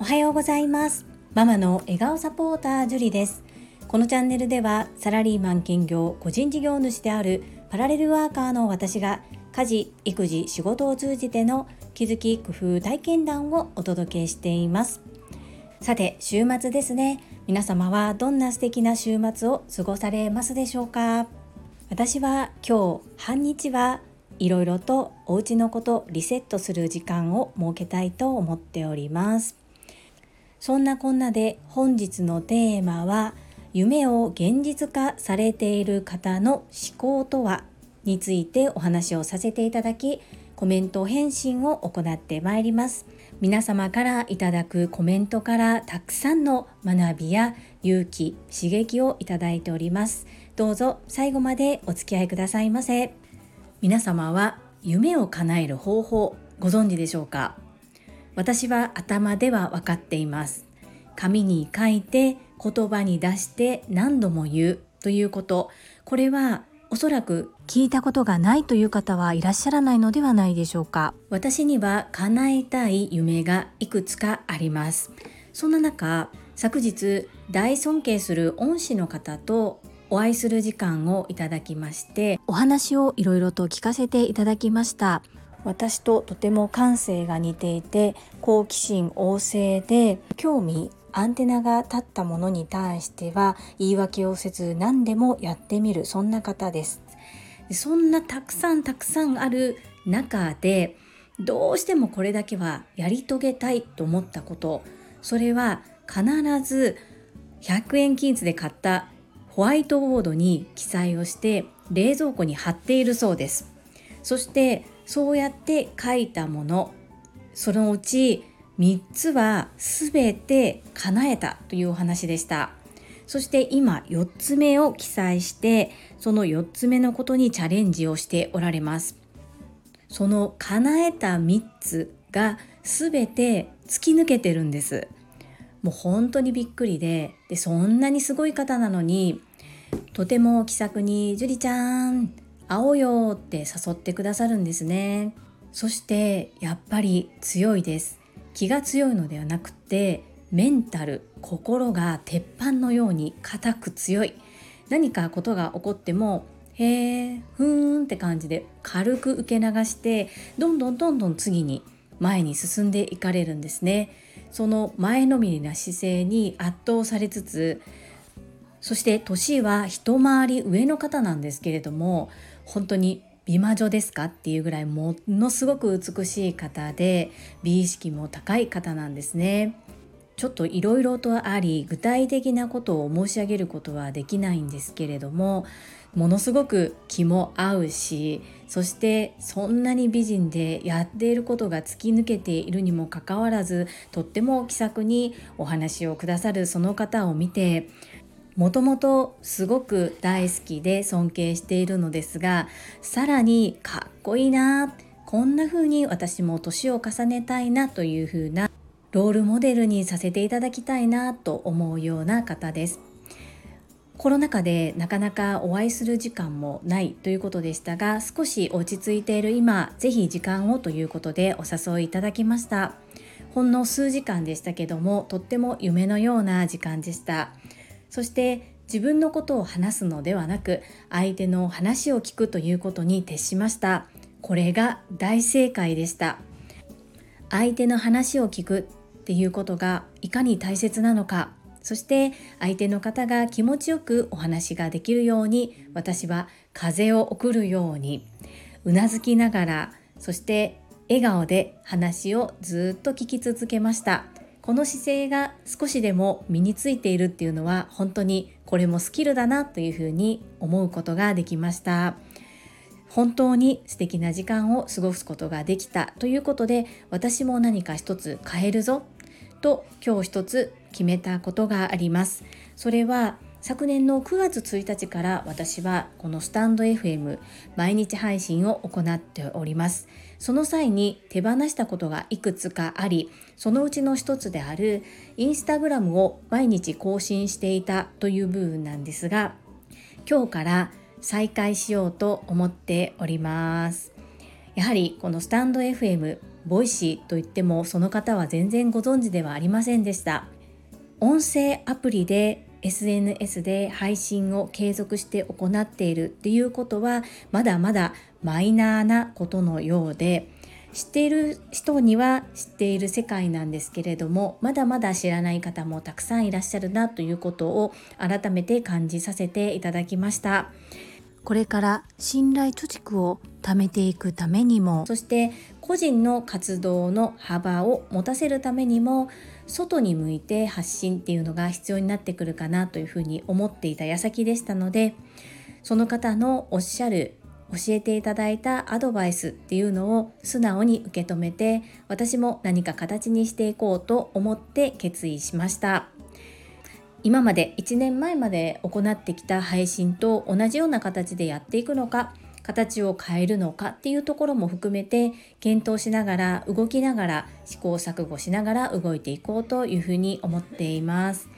おはようございます。ママの笑顔サポータージュリです。このチャンネルではサラリーマン兼業個人事業主であるパラレルワーカーの私が家事育児仕事を通じての気づき工夫体験談をお届けしています。さて週末ですね。皆様はどんな素敵な週末を過ごされますでしょうか？私は今日半日はいろいろとお家のことリセットする時間を設けたいと思っております。そんなこんなで本日のテーマは夢を現実化されている方の思考とはについてお話をさせていただきコメント返信を行ってまいります。皆様からいただくコメントからたくさんの学びや勇気刺激をいただいております。どうぞ最後までお付き合いくださいませ。皆様は夢を叶える方法ご存知でしょうか？私は頭では分かっています。紙に書いて言葉に出して何度も言うということ。これはおそらく聞いたことがないという方はいらっしゃらないのではないでしょうか？私には叶えたい夢がいくつかあります。そんな中昨日大尊敬する恩師の方とお会いする時間をいただきましてお話をいろいろと聞かせていただきました。私ととても感性が似ていて好奇心旺盛で興味アンテナが立ったものに対しては言い訳をせず何でもやってみるそんな方です。そんなたくさんたくさんある中でどうしてもこれだけはやり遂げたいと思ったことそれは必ず100円均一で買ったホワイトボードに記載をして冷蔵庫に貼っているそうです。そしてそうやって書いたものそのうち3つは全て叶えたというお話でした。そして今4つ目を記載してその4つ目のことにチャレンジをしておられます。その叶えた3つが全て突き抜けてるんです。もう本当にびっくりででそんなにすごい方なのにとても気さくに「樹里ちゃん会おうよ」って誘ってくださるんですね。そしてやっぱり強いです。気が強いのではなくてメンタル心が鉄板のように硬く強い。何かことが起こってもへえふーんって感じで軽く受け流してどんどんどんどん次に前に進んでいかれるんですね。その前のめりな姿勢に圧倒されつつそして年は一回り上の方なんですけれども本当に美魔女ですかっていうぐらいものすごく美しい方で美意識も高い方なんですね。ちょっといろいろとあり具体的なことを申し上げることはできないんですけれどもものすごく気も合うしそしてそんなに美人でやっていることが突き抜けているにもかかわらずとっても気さくにお話をくださるその方を見てもともとすごく大好きで尊敬しているのですがさらにかっこいいなこんな風に私も年を重ねたいなという風なロールモデルにさせていただきたいなと思うような方です。コロナ禍でなかなかお会いする時間もないということでしたが少し落ち着いている今ぜひ時間をということでお誘いいただきましたほんの数時間でしたけどもとっても夢のような時間でしたそして自分のことを話すのではなく相手の話を聞くということに徹しました。これが大正解でした。相手の話を聞くっていうことがいかに大切なのか。そして相手の方が気持ちよくお話ができるように私は風を送るようにうなずきながらそして笑顔で話をずっと聞き続けました。この姿勢が少しでも身についているっていうのは本当にこれもスキルだなというふうに思うことができました。本当に素敵な時間を過ごすことができたということで私も何か一つ変えるぞと今日一つ決めたことがあります。それは昨年の9月1日から私はこのスタンド FM 毎日配信を行っております。その際に手放したことがいくつかありそのうちの一つであるインスタグラムを毎日更新していたという部分なんですが今日から再開しようと思っております。やはりこのスタンド FM ボイシーといってもその方は全然ご存知ではありませんでした。音声アプリで SNS で配信を継続して行っているっていうことはまだまだマイナーなことのようで知っている人には知っている世界なんですけれどもまだまだ知らない方もたくさんいらっしゃるなということを改めて感じさせていただきました。これから信頼貯蓄を貯めていくためにもそして個人の活動の幅を持たせるためにも外に向いて発信っていうのが必要になってくるかなというふうに思っていた矢先でしたのでその方のおっしゃる教えていただいたアドバイスっていうのを素直に受け止めて私も何か形にしていこうと思って決意しました。今まで1年前まで行ってきた配信と同じような形でやっていくのか形を変えるのかっていうところも含めて検討しながら動きながら試行錯誤しながら動いていこうというふうに思っています。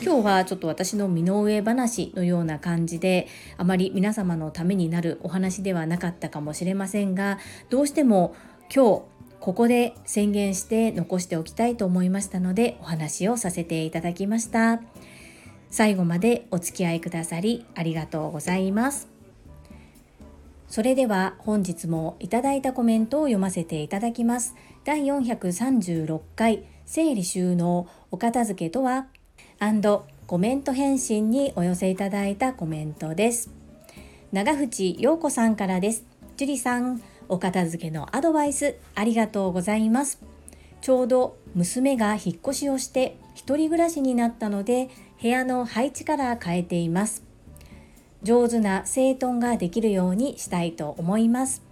今日はちょっと私の身の上話のような感じであまり皆様のためになるお話ではなかったかもしれませんがどうしても今日ここで宣言して残しておきたいと思いましたのでお話をさせていただきました最後までお付き合いくださりありがとうございますそれでは本日もいただいたコメントを読ませていただきます。第436回整理収納お片付けとは？コメント返信にお寄せいただいたコメントです。長渕陽子さんからです。樹里さんお片付けのアドバイスありがとうございます。ちょうど娘が引っ越しをして一人暮らしになったので部屋の配置から変えています。上手な整頓ができるようにしたいと思います。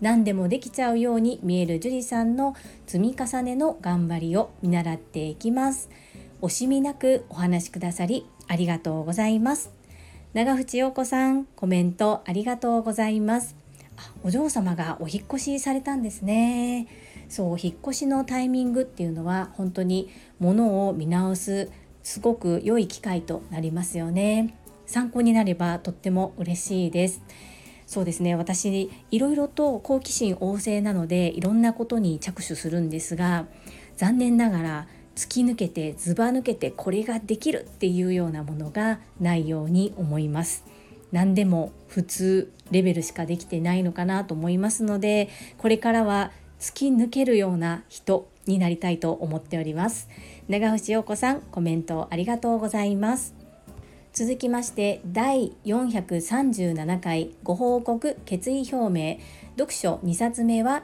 何でもできちゃうように見える樹里さんの積み重ねの頑張りを見習っていきます。惜しみなくお話しくださりありがとうございます。長渕陽子さんコメントありがとうございます。お嬢様がお引越しされたんですね。そう引っ越しのタイミングっていうのは本当に物を見直すすごく良い機会となりますよね。参考になればとっても嬉しいです。そうですね。私いろいろと好奇心旺盛なのでいろんなことに着手するんですが残念ながら突き抜けてずば抜けてこれができるっていうようなものがないように思います。何でも普通レベルしかできてないのかなと思いますのでこれからは突き抜けるような人になりたいと思っております。長渕陽子さんコメントありがとうございます。続きまして第437回ご報告決意表明。読書2冊目は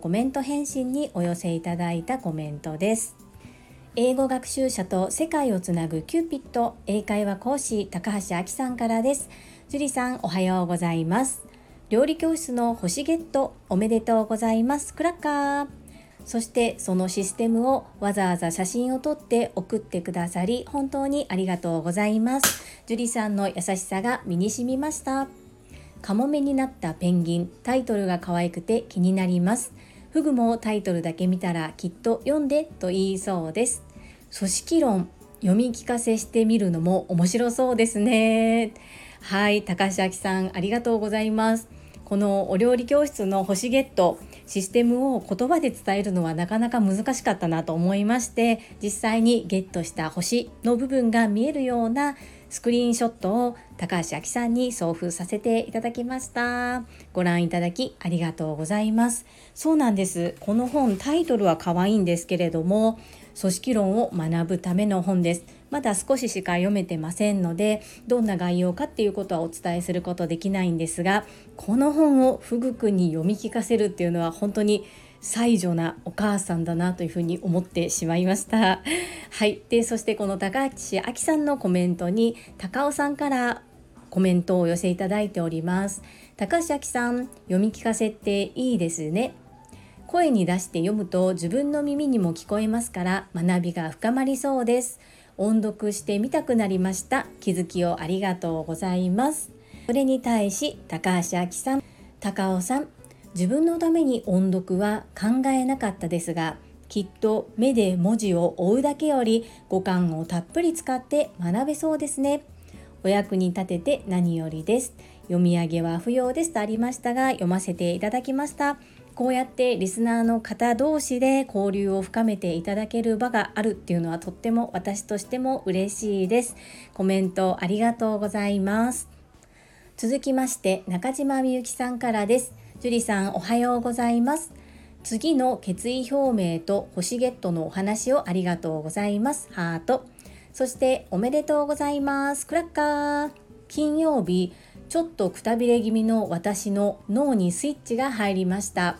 コメント返信にお寄せいただいたコメントです。英語学習者と世界をつなぐキューピット英会話講師高橋明さんからです。樹里さんおはようございます。料理教室の星ゲットおめでとうございます。クラッカー。そしてそのシステムをわざわざ写真を撮って送ってくださり本当にありがとうございます樹里さんの優しさが身に染みましたカモメになったペンギンタイトルが可愛くて気になりますフグもタイトルだけ見たらきっと読んでと言いそうです。組織論読み聞かせしてみるのも面白そうですね。はい、高橋明さんありがとうございます。このお料理教室の星ゲットシステムを言葉で伝えるのはなかなか難しかったなと思いまして実際にゲットした星の部分が見えるようなスクリーンショットを高橋明さんに送付させていただきました。ご覧いただきありがとうございます。そうなんです。この本タイトルは可愛いんですけれども組織論を学ぶための本です。まだ少ししか読めてませんのでどんな概要かっていうことはお伝えすることできないんですがこの本をフグ君に読み聞かせるっていうのは本当に才女なお母さんだなというふうに思ってしまいました。はい、でそしてこの高橋亜紀さんのコメントに高尾さんからコメントをお寄せいただいております。高橋亜紀さん読み聞かせていいですね。声に出して読むと自分の耳にも聞こえますから学びが深まりそうです。音読してみたくなりました。気づきをありがとうございます。それに対し高橋亜紀さん、高尾さん、自分のために音読は考えなかったですがきっと目で文字を追うだけより五感をたっぷり使って学べそうですねお役に立てて何よりです読み上げは不要ですとありましたが読ませていただきましたこうやってリスナーの方同士で交流を深めていただける場があるっていうのはとっても私としても嬉しいです。コメントありがとうございます。続きまして中島みゆきさんからです。樹里さんおはようございます。次の決意表明と星ゲットのお話をありがとうございます。ハート。そしておめでとうございます。クラッカー。金曜日ちょっとくたびれ気味の私の脳にスイッチが入りました。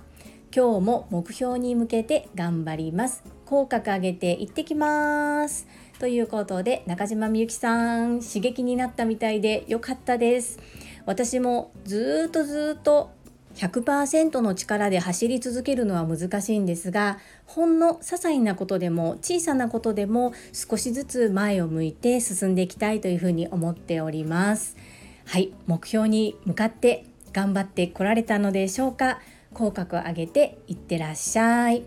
今日も目標に向けて頑張ります。口角上げて行ってきます。ということで中島みゆきさん刺激になったみたいで良かったです。私もずっとずっと100%の力で走り続けるのは難しいんですがほんの些細なことでも小さなことでも少しずつ前を向いて進んでいきたいというふうに思っております。はい目標に向かって頑張ってこられたのでしょうか？口角を上げていってらっしゃい。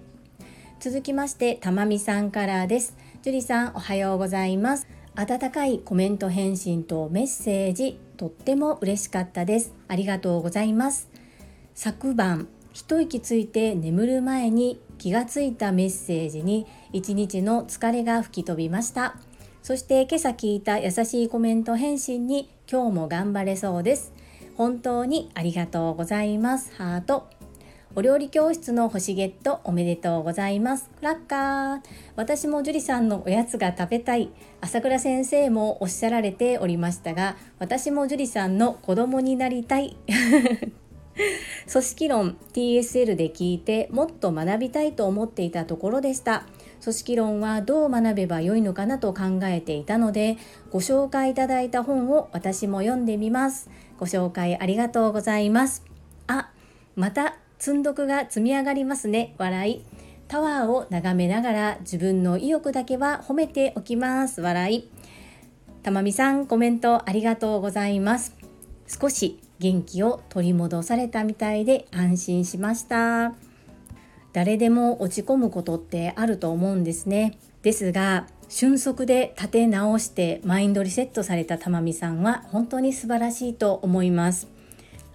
続きましてたまみさんからです。樹里さんおはようございます。温かいコメント返信とメッセージとっても嬉しかったです。ありがとうございます。昨晩一息ついて眠る前に気がついたメッセージに一日の疲れが吹き飛びました。そして今朝聞いた優しいコメント返信に今日も頑張れそうです。本当にありがとうございます。ハート。お料理教室の星ゲットおめでとうございます。クラッカー。私も樹里さんのおやつが食べたい。朝倉先生もおっしゃられておりましたが私も樹里さんの子供になりたい。組織論 TSL で聞いてもっと学びたいと思っていたところでした。組織論はどう学べばよいのかなと考えていたのでご紹介いただいた本を私も読んでみます。ご紹介ありがとうございます。あまた積んどくが積み上がりますね。笑い。タワーを眺めながら自分の意欲だけは褒めておきます。笑い。たまみさんコメントありがとうございます。少し元気を取り戻されたみたいで安心しました。誰でも落ち込むことってあると思うんですね。ですが瞬足で立て直してマインドリセットされたたまみさんは本当に素晴らしいと思います。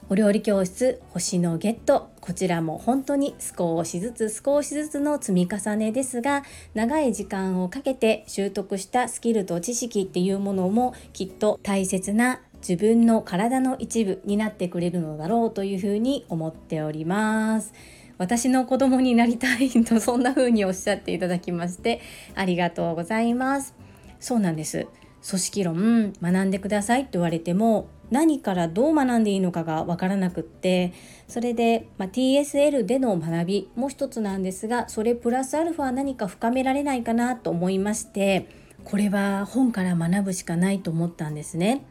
お料理教室星のゲット。こちらも本当に少しずつ少しずつの積み重ねですが長い時間をかけて習得したスキルと知識っていうものもきっと大切な自分の体の一部になってくれるのだろうというふうに思っております。私の子供になりたいと そんな風におっしゃっていただきましてありがとうございます。そうなんです。組織論学んでくださいって言われても何からどう学んでいいのかがわからなくってそれで、まあ、TSL での学びも一つなんですがそれプラスアルファ何か深められないかなと思いましてこれは本から学ぶしかないと思ったんですね。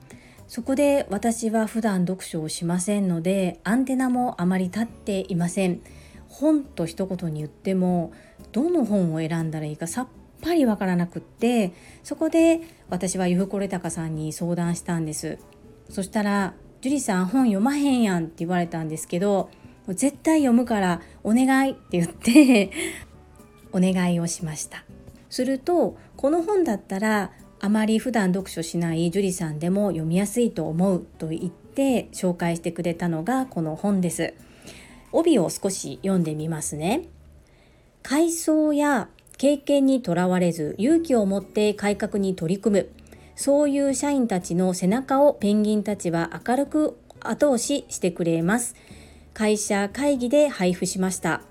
そこで私は普段読書をしませんのでアンテナもあまり立っていません。本と一言に言ってもどの本を選んだらいいかさっぱりわからなくってそこで私はゆふこれたかさんに相談したんですそしたら「樹里さん本読まへんやん」って言われたんですけど絶対読むからお願いって言って お願いをしましたするとこの本だったらあまり普段読書しない樹里さんでも読みやすいと思うと言って紹介してくれたのがこの本です。帯を少し読んでみますね。階層や経験にとらわれず勇気を持って改革に取り組むそういう社員たちの背中をペンギンたちは明るく後押ししてくれます。会社会議で配布しました。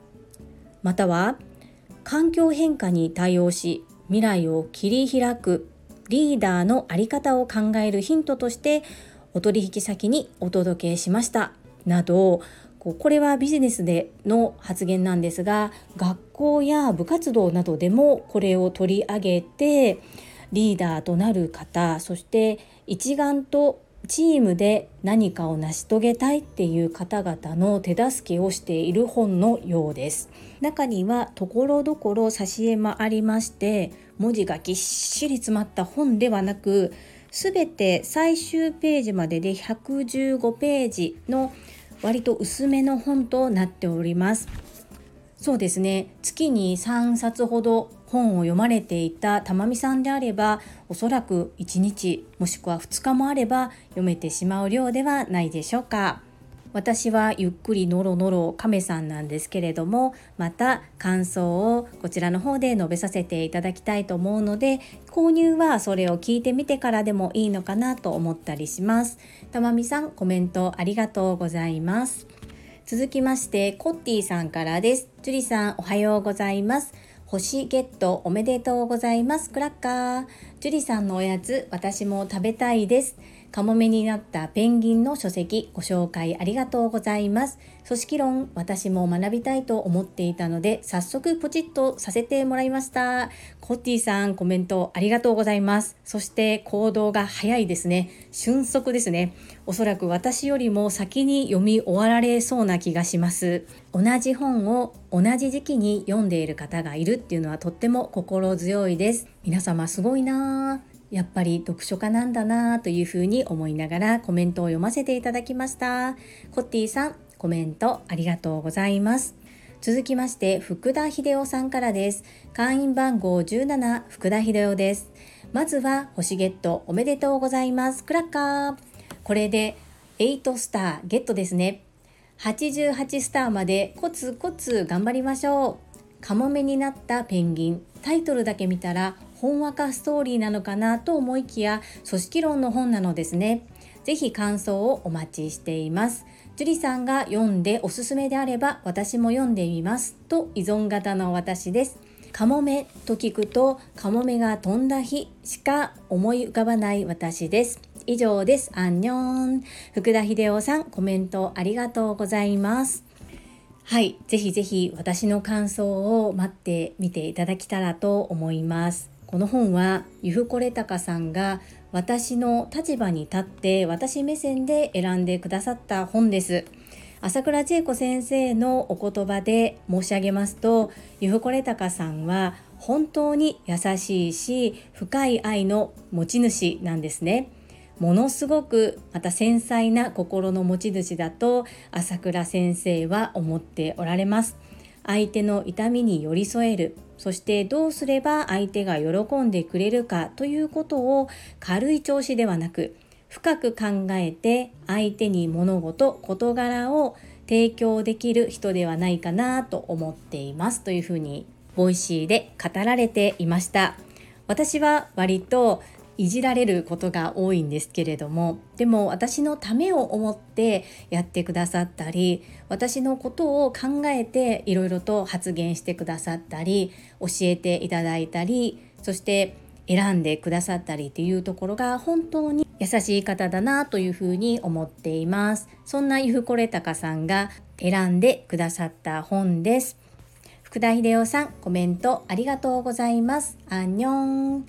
または環境変化に対応し未来を切り開くリーダーの在り方を考えるヒントとしてお取引先にお届けしましたなどこれはビジネスでの発言なんですが学校や部活動などでもこれを取り上げてリーダーとなる方そして一丸とチームで何かを成し遂げたいっていう方々の手助けをしている本のようです。中にはところどころ挿絵もありまして文字がぎっしり詰まった本ではなく全て最終ページまでで115ページの割と薄めの本となっておりますそうですね月に3冊ほど本を読まれていたたまみさんであればおそらく1日もしくは2日もあれば読めてしまう量ではないでしょうか。私はゆっくりのろのろ亀さんなんですけれどもまた感想をこちらの方で述べさせていただきたいと思うので購入はそれを聞いてみてからでもいいのかなと思ったりします。たまみさんコメントありがとうございます。続きましてコッティさんからです。ジュリさんおはようございます。星ゲットおめでとうございます。クラッカー。ジュリさんのおやつ私も食べたいです。カモメになったペンギンの書籍ご紹介ありがとうございます。組織論私も学びたいと思っていたので早速ポチッとさせてもらいました。コッティさんコメントありがとうございます。そして行動が早いですね。瞬足ですね。おそらく私よりも先に読み終わられそうな気がします。同じ本を同じ時期に読んでいる方がいるっていうのはとっても心強いです。皆様すごいなぁ。やっぱり読書家なんだなというふうに思いながらコメントを読ませていただきました。コッティさんコメントありがとうございます。続きまして福田秀夫さんからです。会員番号17福田秀夫です。まずは星ゲットおめでとうございます。クラッカー。これで8スターゲットですね。88スターまでコツコツ頑張りましょう。カモメになったペンギン。タイトルだけ見たらほんわかストーリーなのかなと思いきや組織論の本なのですね。ぜひ感想をお待ちしています。樹里さんが読んでおすすめであれば私も読んでみますと依存型の私です。カモメと聞くとカモメが飛んだ日しか思い浮かばない私です。以上です。アンニョン。福田秀夫さんコメントありがとうございます。はい、ぜひぜひ私の感想を待ってみていただけたらと思います。この本はゆふこれたかさんが私の立場に立って私目線で選んでくださった本です。朝倉千恵子先生のお言葉で申し上げますとゆふこれたかさんは本当に優しいし深い愛の持ち主なんですね。ものすごくまた繊細な心の持ち主だと朝倉先生は思っておられます。相手の痛みに寄り添える。そしてどうすれば相手が喜んでくれるかということを軽い調子ではなく深く考えて相手に物事事柄を提供できる人ではないかなと思っています。というふうに Voicy で語られていました。私は割といじられることが多いんですけれどもでも私のためを思ってやってくださったり私のことを考えていろいろと発言してくださったり教えていただいたりそして選んでくださったりっていうところが本当に優しい方だなというふうに思っています。そんなゆふこれたかさんが選んでくださった本です。福田秀夫さんコメントありがとうございます。アンニョン。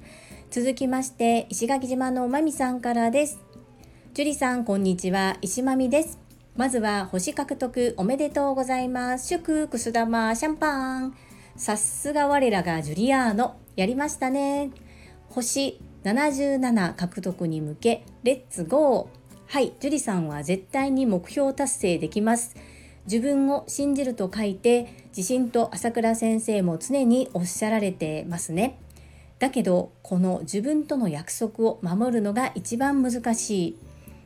続きまして石垣島のまみさんからです。樹里さんこんにちは。石まみです。まずは星獲得おめでとうございます。祝くす玉シャンパン。さすが我らがジュリアーノ。やりましたね。星77獲得に向けレッツゴー。はい。樹里さんは絶対に目標達成できます。自分を信じると書いて自信と朝倉先生も常におっしゃられてますね。だけどこの自分との約束を守るのが一番難しい。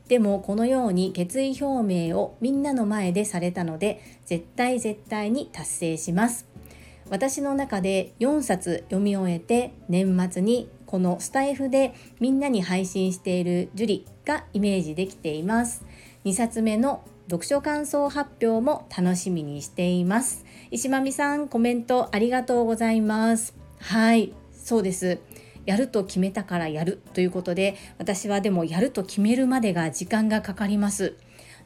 でもこのように決意表明をみんなの前でされたので絶対絶対に達成します。私の中で4冊読み終えて年末にこのスタイフでみんなに配信している樹里がイメージできています。2冊目の読書感想発表も楽しみにしています。石間美さんコメントありがとうございます。はい。そうです。やると決めたからやるということで私はでもやると決めるまでが時間がかかります。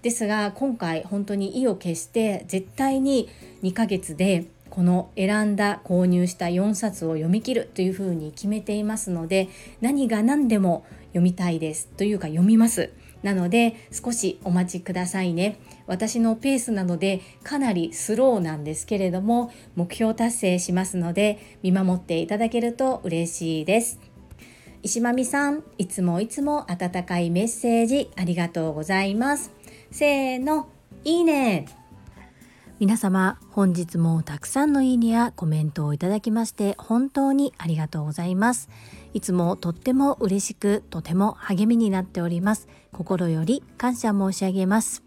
ですが今回本当に意を決して絶対に2ヶ月でこの選んだ購入した4冊を読み切るというふうに決めていますので何が何でも読みたいですというか読みます。なので少しお待ちくださいね。私のペースなのでかなりスローなんですけれども目標達成しますので見守っていただけると嬉しいです。石間美さんいつもいつも温かいメッセージありがとうございます。せーのいいね。皆様本日もたくさんのいいねやコメントをいただきまして本当にありがとうございます。いつもとっても嬉しくとても励みになっております。心より感謝申し上げます。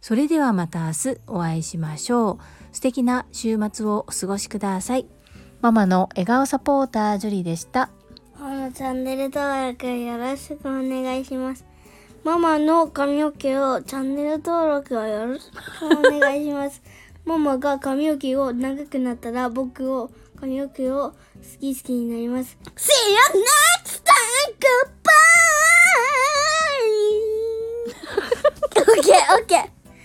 それではまた明日お会いしましょう。素敵な週末をお過ごしください。ママの笑顔サポータージュリでした。このチャンネル登録よろしくお願いします。ママの髪の毛をチャンネル登録をよろしくお願いします。ママが髪の毛を長くなったら僕を髪の毛を好き好きになります。See you next time! Goodbye! okay, okay.